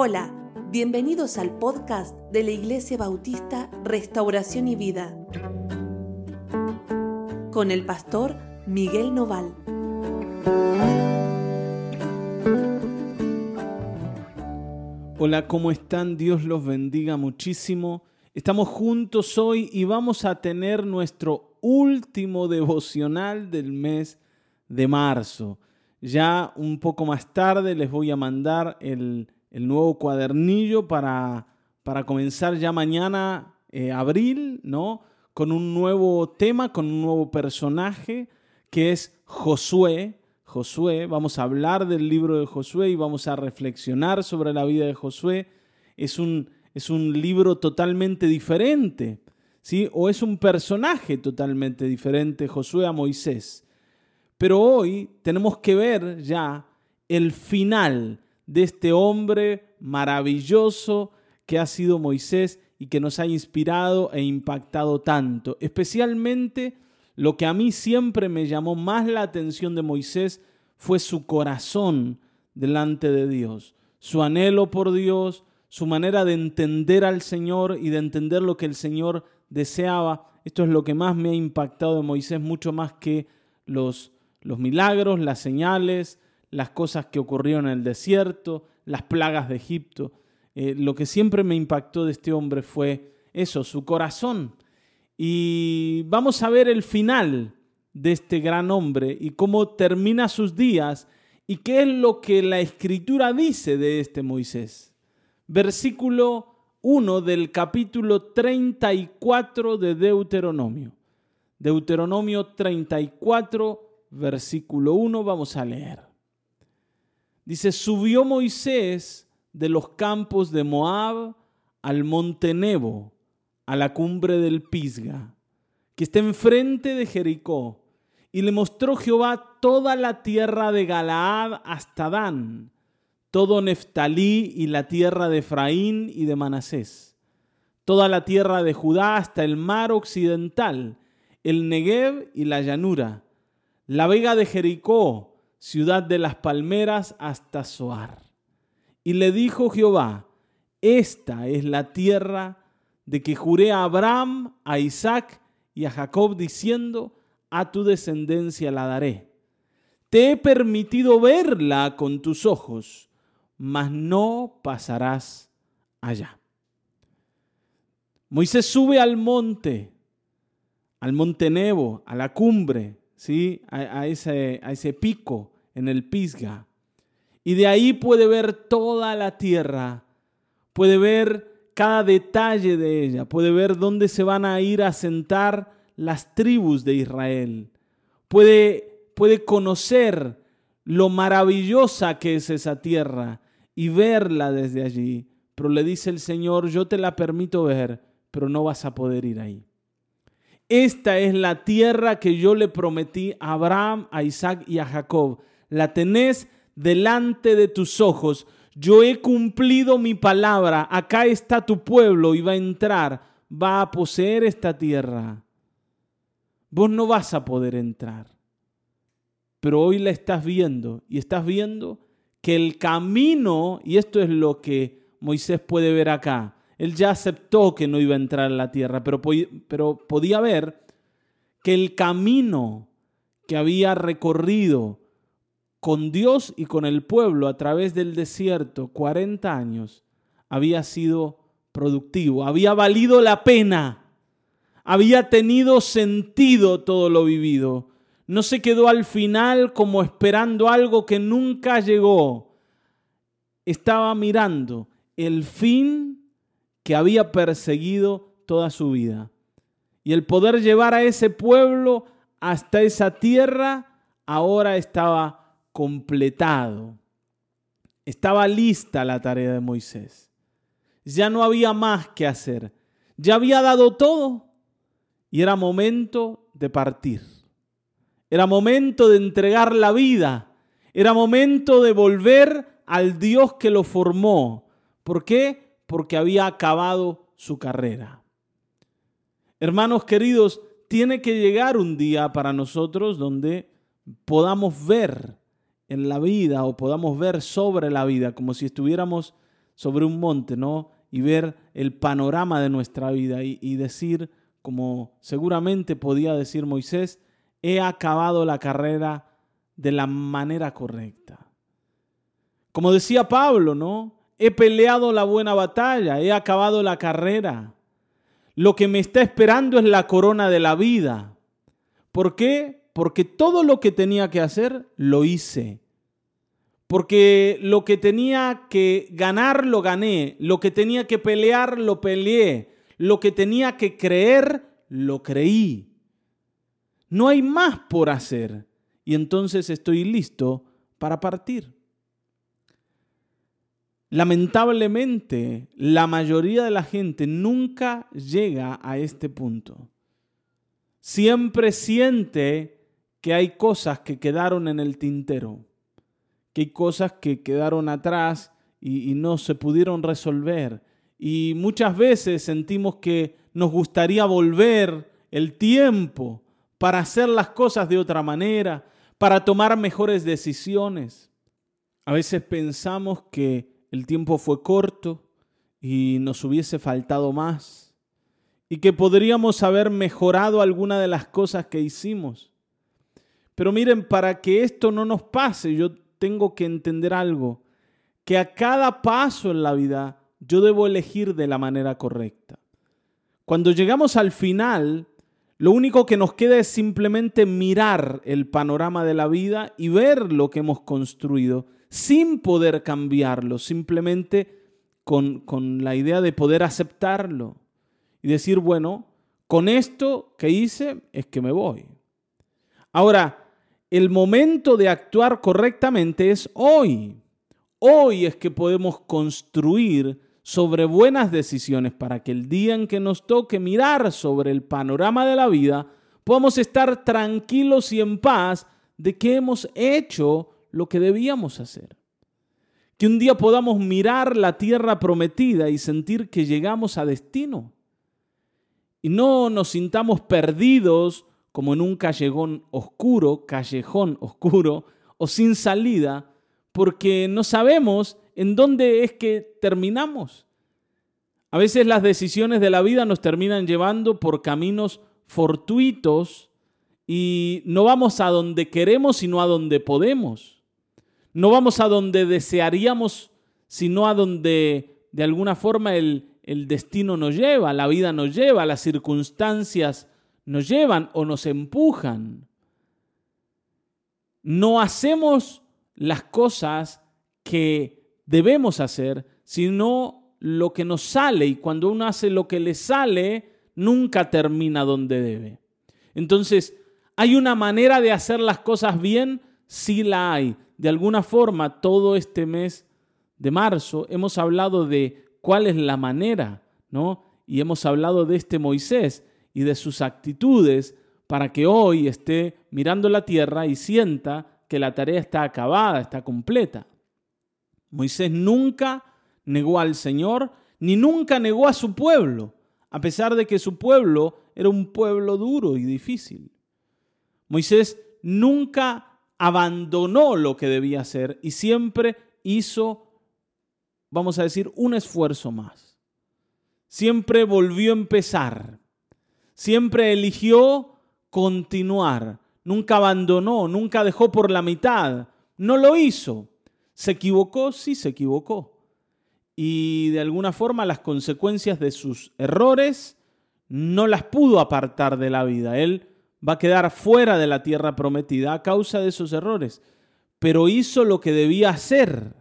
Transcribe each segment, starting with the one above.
Hola, bienvenidos al podcast de la Iglesia Bautista Restauración y Vida con el pastor Miguel Noval. Hola, ¿cómo están? Dios los bendiga muchísimo. Estamos juntos hoy y vamos a tener nuestro último devocional del mes de marzo. Ya un poco más tarde les voy a mandar el, nuevo cuadernillo para, para, comenzar ya mañana, eh, abril, ¿no? Con un nuevo tema, con un nuevo personaje que es Josué. Josué, vamos a hablar del libro de Josué y vamos a reflexionar sobre la vida de Josué. Es un, es un libro totalmente diferente, ¿sí? O es un personaje totalmente diferente, Josué a Moisés. Pero hoy tenemos que ver ya el final de este hombre maravilloso que ha sido Moisés y que nos ha inspirado e impactado tanto. Especialmente lo que a mí siempre me llamó más la atención de Moisés fue su corazón delante de Dios, su anhelo por Dios, su manera de entender al Señor y de entender lo que el Señor deseaba. Esto es lo que más me ha impactado de Moisés, mucho más que los los milagros, las señales, las cosas que ocurrieron en el desierto, las plagas de Egipto. Eh, lo que siempre me impactó de este hombre fue eso, su corazón. Y vamos a ver el final de este gran hombre y cómo termina sus días y qué es lo que la escritura dice de este Moisés. Versículo 1 del capítulo 34 de Deuteronomio. Deuteronomio 34, versículo 1, vamos a leer. Dice, subió Moisés de los campos de Moab al monte Nebo, a la cumbre del Pisga, que está enfrente de Jericó, y le mostró Jehová toda la tierra de Galaad hasta Dan, todo Neftalí y la tierra de Efraín y de Manasés, toda la tierra de Judá hasta el mar occidental, el Negev y la llanura, la vega de Jericó, ciudad de las palmeras, hasta Zoar. Y le dijo Jehová, esta es la tierra de que juré a Abraham, a Isaac y a Jacob, diciendo, a tu descendencia la daré. Te he permitido verla con tus ojos, mas no pasarás allá. Moisés sube al monte, al monte Nebo, a la cumbre, ¿sí? a, ese, a ese pico en el Pisga. Y de ahí puede ver toda la tierra, puede ver cada detalle de ella, puede ver dónde se van a ir a sentar las tribus de Israel, puede, puede conocer lo maravillosa que es esa tierra y verla desde allí. Pero le dice el Señor, yo te la permito ver, pero no vas a poder ir ahí. Esta es la tierra que yo le prometí a Abraham, a Isaac y a Jacob. La tenés delante de tus ojos. Yo he cumplido mi palabra. Acá está tu pueblo y va a entrar, va a poseer esta tierra. Vos no vas a poder entrar. Pero hoy la estás viendo y estás viendo que el camino, y esto es lo que Moisés puede ver acá, él ya aceptó que no iba a entrar en la tierra, pero, pero podía ver que el camino que había recorrido con Dios y con el pueblo a través del desierto 40 años había sido productivo, había valido la pena, había tenido sentido todo lo vivido. No se quedó al final como esperando algo que nunca llegó. Estaba mirando el fin que había perseguido toda su vida. Y el poder llevar a ese pueblo hasta esa tierra ahora estaba completado. Estaba lista la tarea de Moisés. Ya no había más que hacer. Ya había dado todo y era momento de partir. Era momento de entregar la vida. Era momento de volver al Dios que lo formó. ¿Por qué? Porque había acabado su carrera. Hermanos queridos, tiene que llegar un día para nosotros donde podamos ver en la vida o podamos ver sobre la vida, como si estuviéramos sobre un monte, ¿no? Y ver el panorama de nuestra vida y, y decir, como seguramente podía decir Moisés, he acabado la carrera de la manera correcta. Como decía Pablo, ¿no? He peleado la buena batalla, he acabado la carrera. Lo que me está esperando es la corona de la vida. ¿Por qué? Porque todo lo que tenía que hacer, lo hice. Porque lo que tenía que ganar, lo gané. Lo que tenía que pelear, lo peleé. Lo que tenía que creer, lo creí. No hay más por hacer. Y entonces estoy listo para partir. Lamentablemente, la mayoría de la gente nunca llega a este punto. Siempre siente que hay cosas que quedaron en el tintero, que hay cosas que quedaron atrás y, y no se pudieron resolver. Y muchas veces sentimos que nos gustaría volver el tiempo para hacer las cosas de otra manera, para tomar mejores decisiones. A veces pensamos que el tiempo fue corto y nos hubiese faltado más y que podríamos haber mejorado alguna de las cosas que hicimos. Pero miren, para que esto no nos pase, yo tengo que entender algo, que a cada paso en la vida yo debo elegir de la manera correcta. Cuando llegamos al final, lo único que nos queda es simplemente mirar el panorama de la vida y ver lo que hemos construido sin poder cambiarlo, simplemente con, con la idea de poder aceptarlo y decir, bueno, con esto que hice es que me voy. Ahora, el momento de actuar correctamente es hoy. Hoy es que podemos construir sobre buenas decisiones para que el día en que nos toque mirar sobre el panorama de la vida, podamos estar tranquilos y en paz de que hemos hecho lo que debíamos hacer. Que un día podamos mirar la tierra prometida y sentir que llegamos a destino. Y no nos sintamos perdidos como en un callejón oscuro, callejón oscuro o sin salida, porque no sabemos en dónde es que terminamos. A veces las decisiones de la vida nos terminan llevando por caminos fortuitos y no vamos a donde queremos, sino a donde podemos. No vamos a donde desearíamos, sino a donde de alguna forma el, destino nos lleva, la vida nos lleva, las circunstancias nos llevan o nos empujan. No hacemos las cosas que debemos hacer, sino lo que nos sale. Y cuando uno hace lo que le sale, nunca termina donde debe. Entonces, ¿hay una manera de hacer las cosas bien? Sí la hay de alguna forma todo este mes de marzo hemos hablado de cuál es la manera, ¿no? Y hemos hablado de este Moisés y de sus actitudes para que hoy esté mirando la tierra y sienta que la tarea está acabada, está completa. Moisés nunca negó al Señor, ni nunca negó a su pueblo, a pesar de que su pueblo era un pueblo duro y difícil. Moisés nunca abandonó lo que debía hacer y siempre hizo, vamos a decir, un esfuerzo más. Siempre volvió a empezar. Siempre eligió continuar. Nunca abandonó, nunca dejó por la mitad. No lo hizo. ¿Se equivocó? Sí, se equivocó. Y de alguna forma las consecuencias de sus errores no las pudo apartar de la vida. Él va a quedar fuera de la tierra prometida a causa de esos errores, pero hizo lo que debía hacer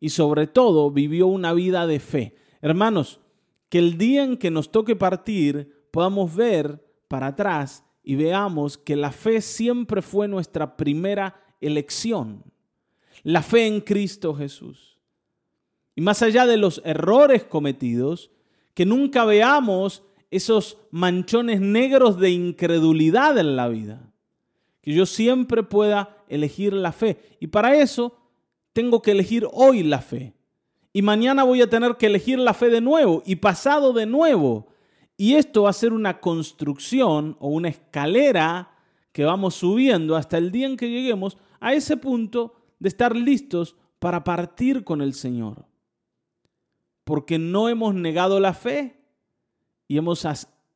y sobre todo vivió una vida de fe. Hermanos, que el día en que nos toque partir podamos ver para atrás y veamos que la fe siempre fue nuestra primera elección. La fe en Cristo Jesús. Y más allá de los errores cometidos, que nunca veamos esos manchones negros de incredulidad en la vida. Que yo siempre pueda elegir la fe. Y para eso tengo que elegir hoy la fe. Y mañana voy a tener que elegir la fe de nuevo y pasado de nuevo. Y esto va a ser una construcción o una escalera que vamos subiendo hasta el día en que lleguemos a ese punto de estar listos para partir con el Señor. porque no hemos negado la fe y hemos,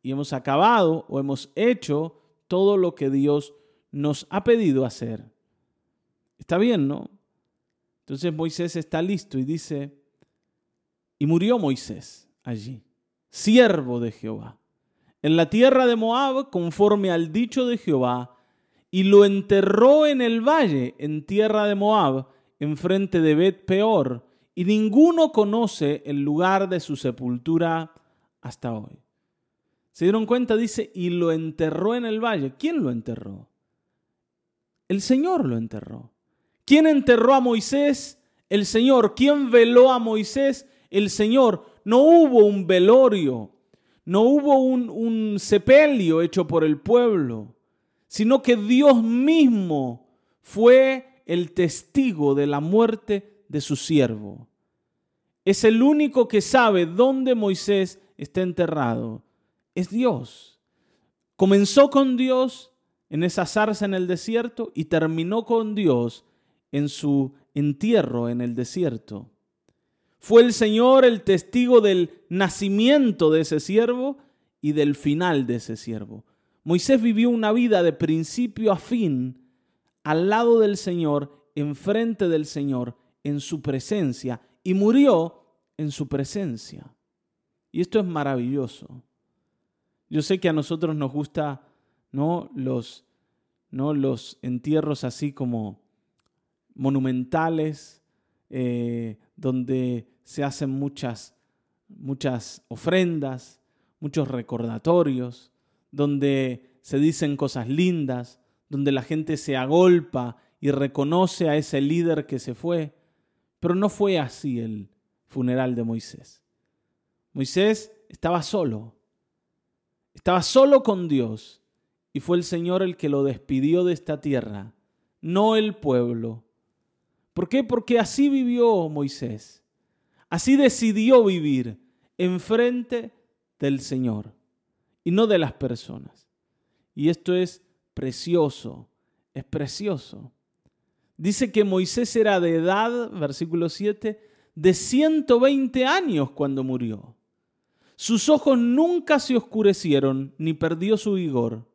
y hemos acabado o hemos hecho todo lo que Dios nos ha pedido hacer. Está bien, ¿no? Entonces Moisés está listo y dice, y murió Moisés allí, siervo de Jehová, en la tierra de Moab, conforme al dicho de Jehová, y lo enterró en el valle, en tierra de Moab, enfrente de Bet Peor, y ninguno conoce el lugar de su sepultura hasta hoy. ¿Se dieron cuenta? Dice, y lo enterró en el valle. ¿Quién lo enterró? El Señor lo enterró. ¿Quién enterró a Moisés? El Señor. ¿Quién veló a Moisés? El Señor. No hubo un velorio, no hubo un, sepelio hecho por el pueblo, sino que Dios mismo fue el testigo de la muerte de su siervo. Es el único que sabe dónde Moisés está enterrado. Es Dios. Comenzó con Dios en esa zarza en el desierto y terminó con Dios en su entierro en el desierto. Fue el Señor el testigo del nacimiento de ese siervo y del final de ese siervo. Moisés vivió una vida de principio a fin al lado del Señor, enfrente del Señor, en su presencia, y murió en su presencia. Y esto es maravilloso. Yo sé que a nosotros nos gusta ¿no? los, ¿no? los entierros así como monumentales, eh, donde se hacen muchas, muchas ofrendas, muchos recordatorios, donde se dicen cosas lindas, donde la gente se agolpa y reconoce a ese líder que se fue. Pero no fue así el funeral de Moisés. Moisés estaba solo, estaba solo con Dios y fue el Señor el que lo despidió de esta tierra, no el pueblo. ¿Por qué? Porque así vivió Moisés. Así decidió vivir enfrente del Señor y no de las personas. Y esto es precioso, es precioso. Dice que Moisés era de edad, versículo 7, de 120 años cuando murió. Sus ojos nunca se oscurecieron ni perdió su vigor.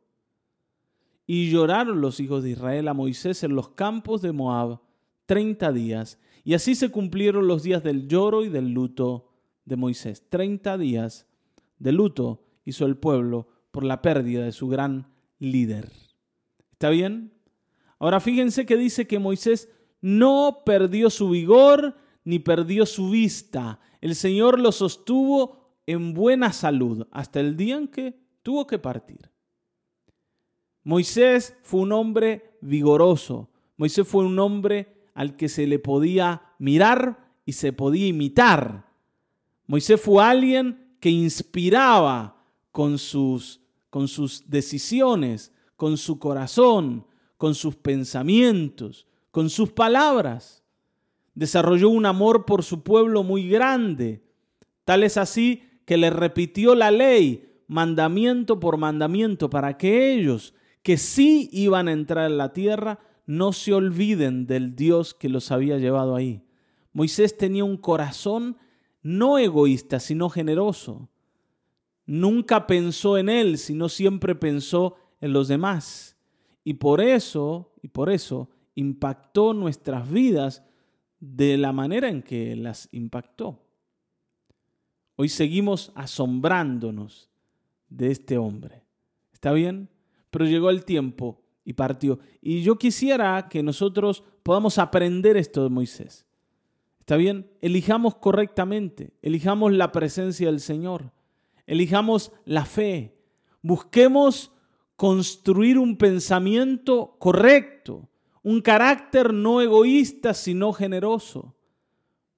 Y lloraron los hijos de Israel a Moisés en los campos de Moab treinta días. Y así se cumplieron los días del lloro y del luto de Moisés. Treinta días de luto hizo el pueblo por la pérdida de su gran líder. ¿Está bien? Ahora fíjense que dice que Moisés no perdió su vigor ni perdió su vista. El Señor lo sostuvo en buena salud hasta el día en que tuvo que partir. Moisés fue un hombre vigoroso. Moisés fue un hombre al que se le podía mirar y se podía imitar. Moisés fue alguien que inspiraba con sus, con sus decisiones, con su corazón, con sus pensamientos, con sus palabras. Desarrolló un amor por su pueblo muy grande. Tal es así que le repitió la ley mandamiento por mandamiento para que ellos que sí iban a entrar en la tierra no se olviden del Dios que los había llevado ahí. Moisés tenía un corazón no egoísta, sino generoso. Nunca pensó en él, sino siempre pensó en los demás. Y por eso, y por eso impactó nuestras vidas de la manera en que las impactó. Hoy seguimos asombrándonos de este hombre. ¿Está bien? Pero llegó el tiempo y partió. Y yo quisiera que nosotros podamos aprender esto de Moisés. ¿Está bien? Elijamos correctamente, elijamos la presencia del Señor, elijamos la fe, busquemos construir un pensamiento correcto, un carácter no egoísta, sino generoso,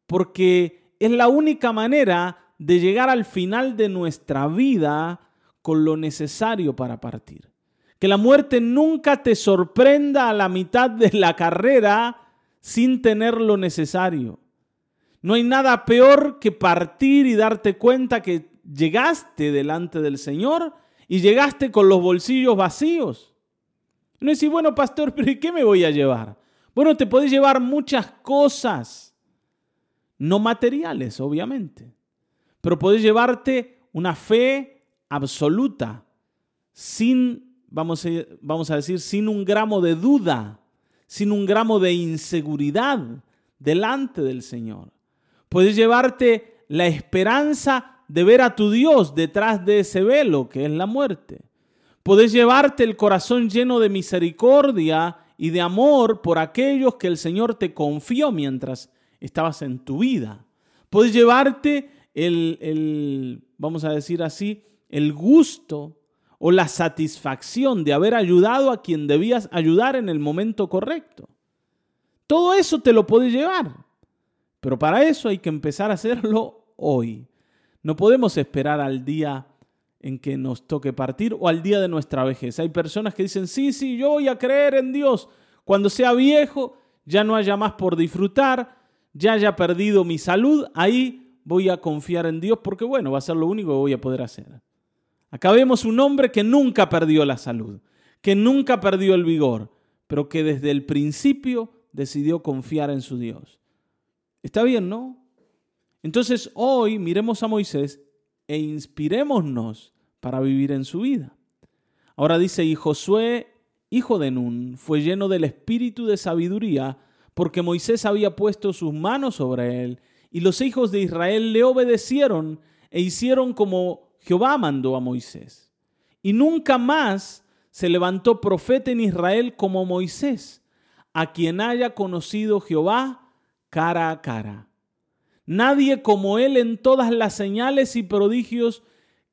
porque es la única manera de llegar al final de nuestra vida con lo necesario para partir. Que la muerte nunca te sorprenda a la mitad de la carrera sin tener lo necesario. No hay nada peor que partir y darte cuenta que llegaste delante del Señor y llegaste con los bolsillos vacíos. No decir, bueno, pastor, pero ¿y qué me voy a llevar? Bueno, te podés llevar muchas cosas, no materiales, obviamente. Pero podés llevarte una fe absoluta, sin, vamos a, vamos a decir, sin un gramo de duda, sin un gramo de inseguridad delante del Señor. Puedes llevarte la esperanza de ver a tu Dios detrás de ese velo que es la muerte. Puedes llevarte el corazón lleno de misericordia y de amor por aquellos que el Señor te confió mientras estabas en tu vida. Puedes llevarte el, el, vamos a decir así, el gusto o la satisfacción de haber ayudado a quien debías ayudar en el momento correcto. Todo eso te lo puedes llevar. Pero para eso hay que empezar a hacerlo hoy. No podemos esperar al día en que nos toque partir o al día de nuestra vejez. Hay personas que dicen, sí, sí, yo voy a creer en Dios. Cuando sea viejo, ya no haya más por disfrutar, ya haya perdido mi salud, ahí voy a confiar en Dios porque bueno, va a ser lo único que voy a poder hacer. Acá vemos un hombre que nunca perdió la salud, que nunca perdió el vigor, pero que desde el principio decidió confiar en su Dios. Está bien, ¿no? Entonces hoy miremos a Moisés e inspirémonos para vivir en su vida. Ahora dice, y Josué, hijo de Nun, fue lleno del espíritu de sabiduría, porque Moisés había puesto sus manos sobre él, y los hijos de Israel le obedecieron e hicieron como Jehová mandó a Moisés. Y nunca más se levantó profeta en Israel como Moisés, a quien haya conocido Jehová cara a cara. Nadie como él en todas las señales y prodigios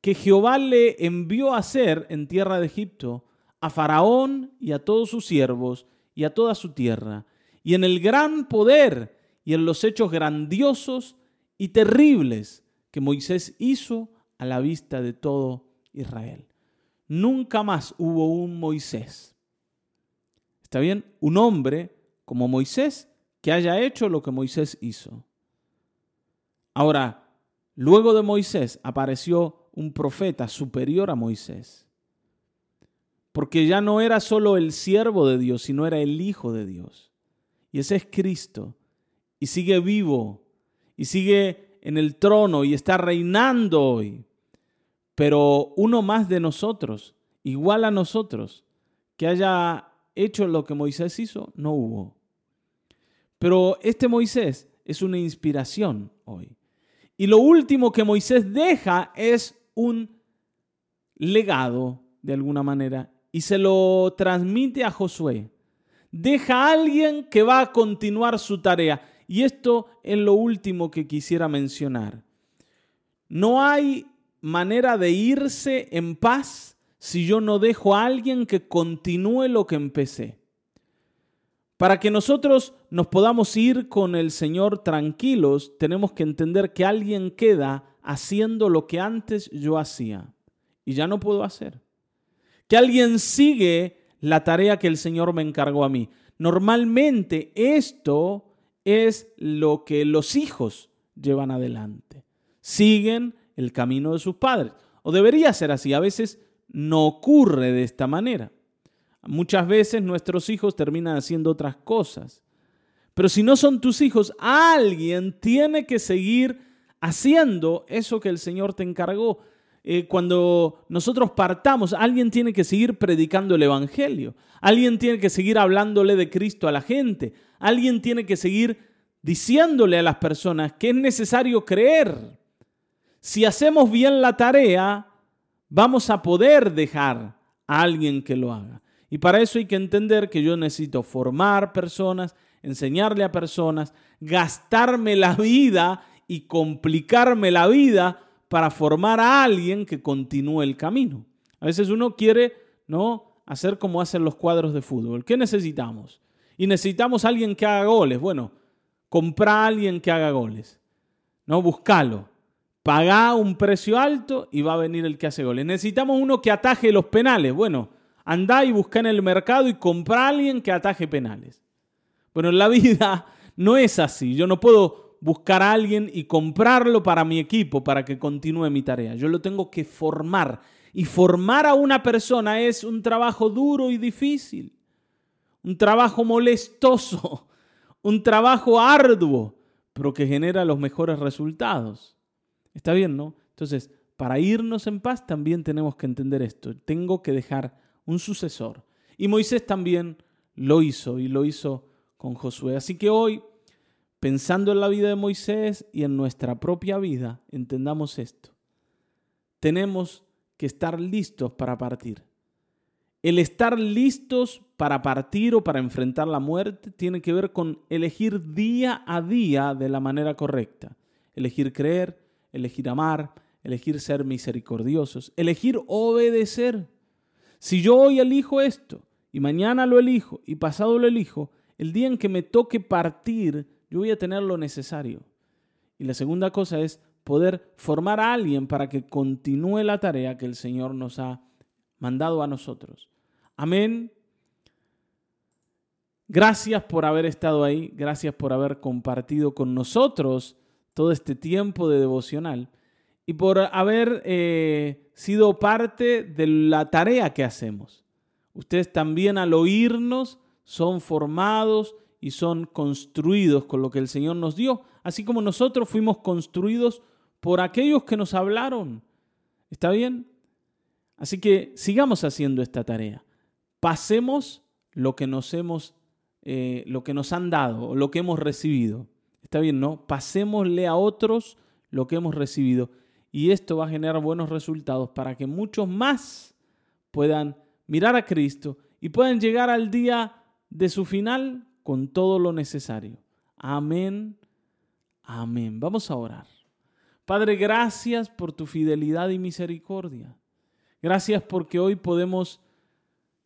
que Jehová le envió a hacer en tierra de Egipto, a Faraón y a todos sus siervos y a toda su tierra, y en el gran poder y en los hechos grandiosos y terribles que Moisés hizo a la vista de todo Israel. Nunca más hubo un Moisés. ¿Está bien? Un hombre como Moisés que haya hecho lo que Moisés hizo. Ahora, luego de Moisés apareció un profeta superior a Moisés. Porque ya no era solo el siervo de Dios, sino era el Hijo de Dios. Y ese es Cristo. Y sigue vivo. Y sigue en el trono y está reinando hoy. Pero uno más de nosotros, igual a nosotros, que haya hecho lo que Moisés hizo, no hubo. Pero este Moisés es una inspiración hoy. Y lo último que Moisés deja es un legado, de alguna manera, y se lo transmite a Josué. Deja a alguien que va a continuar su tarea. Y esto es lo último que quisiera mencionar. No hay manera de irse en paz si yo no dejo a alguien que continúe lo que empecé. Para que nosotros nos podamos ir con el Señor tranquilos, tenemos que entender que alguien queda haciendo lo que antes yo hacía y ya no puedo hacer. Que alguien sigue la tarea que el Señor me encargó a mí. Normalmente esto es lo que los hijos llevan adelante. Siguen el camino de sus padres. O debería ser así. A veces no ocurre de esta manera. Muchas veces nuestros hijos terminan haciendo otras cosas. Pero si no son tus hijos, alguien tiene que seguir haciendo eso que el Señor te encargó. Eh, cuando nosotros partamos, alguien tiene que seguir predicando el Evangelio. Alguien tiene que seguir hablándole de Cristo a la gente. Alguien tiene que seguir diciéndole a las personas que es necesario creer. Si hacemos bien la tarea, vamos a poder dejar a alguien que lo haga. Y para eso hay que entender que yo necesito formar personas, enseñarle a personas, gastarme la vida y complicarme la vida para formar a alguien que continúe el camino. A veces uno quiere, ¿no? Hacer como hacen los cuadros de fútbol. ¿Qué necesitamos? Y necesitamos a alguien que haga goles. Bueno, compra a alguien que haga goles. No, buscalo. Pagá un precio alto y va a venir el que hace goles. Necesitamos uno que ataje los penales. Bueno, andá y busca en el mercado y compra a alguien que ataje penales. Bueno, en la vida no es así. Yo no puedo buscar a alguien y comprarlo para mi equipo para que continúe mi tarea. Yo lo tengo que formar. Y formar a una persona es un trabajo duro y difícil. Un trabajo molestoso. Un trabajo arduo, pero que genera los mejores resultados. Está bien, ¿no? Entonces, para irnos en paz también tenemos que entender esto. Tengo que dejar un sucesor. Y Moisés también lo hizo y lo hizo con Josué. Así que hoy, pensando en la vida de Moisés y en nuestra propia vida, entendamos esto. Tenemos que estar listos para partir. El estar listos para partir o para enfrentar la muerte tiene que ver con elegir día a día de la manera correcta. Elegir creer, elegir amar, elegir ser misericordiosos, elegir obedecer. Si yo hoy elijo esto y mañana lo elijo y pasado lo elijo, el día en que me toque partir, yo voy a tener lo necesario. Y la segunda cosa es poder formar a alguien para que continúe la tarea que el Señor nos ha mandado a nosotros. Amén. Gracias por haber estado ahí, gracias por haber compartido con nosotros todo este tiempo de devocional y por haber eh, sido parte de la tarea que hacemos. Ustedes también al oírnos son formados y son construidos con lo que el Señor nos dio, así como nosotros fuimos construidos por aquellos que nos hablaron. ¿Está bien? Así que sigamos haciendo esta tarea. Pasemos lo que nos hemos, eh, lo que nos han dado, lo que hemos recibido. Está bien, ¿no? Pasémosle a otros lo que hemos recibido. Y esto va a generar buenos resultados para que muchos más puedan mirar a Cristo y puedan llegar al día de su final con todo lo necesario. Amén. Amén. Vamos a orar. Padre, gracias por tu fidelidad y misericordia. Gracias porque hoy podemos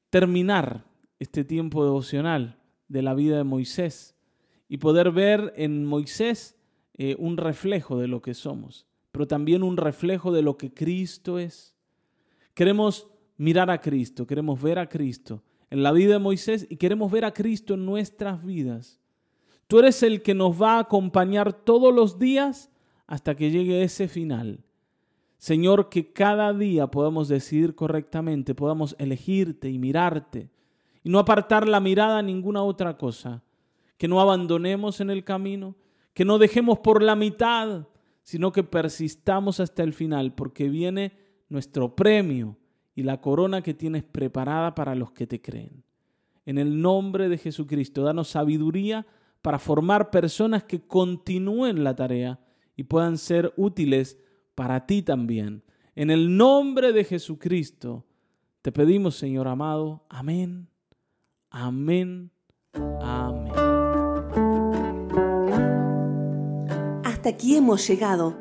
terminar este tiempo devocional de la vida de Moisés y poder ver en Moisés eh, un reflejo de lo que somos, pero también un reflejo de lo que Cristo es. Queremos mirar a Cristo, queremos ver a Cristo en la vida de Moisés y queremos ver a Cristo en nuestras vidas. Tú eres el que nos va a acompañar todos los días hasta que llegue ese final. Señor, que cada día podamos decidir correctamente, podamos elegirte y mirarte y no apartar la mirada a ninguna otra cosa, que no abandonemos en el camino, que no dejemos por la mitad, sino que persistamos hasta el final, porque viene nuestro premio y la corona que tienes preparada para los que te creen. En el nombre de Jesucristo, danos sabiduría para formar personas que continúen la tarea y puedan ser útiles para ti también. En el nombre de Jesucristo, te pedimos, Señor amado, amén, amén, amén. Hasta aquí hemos llegado.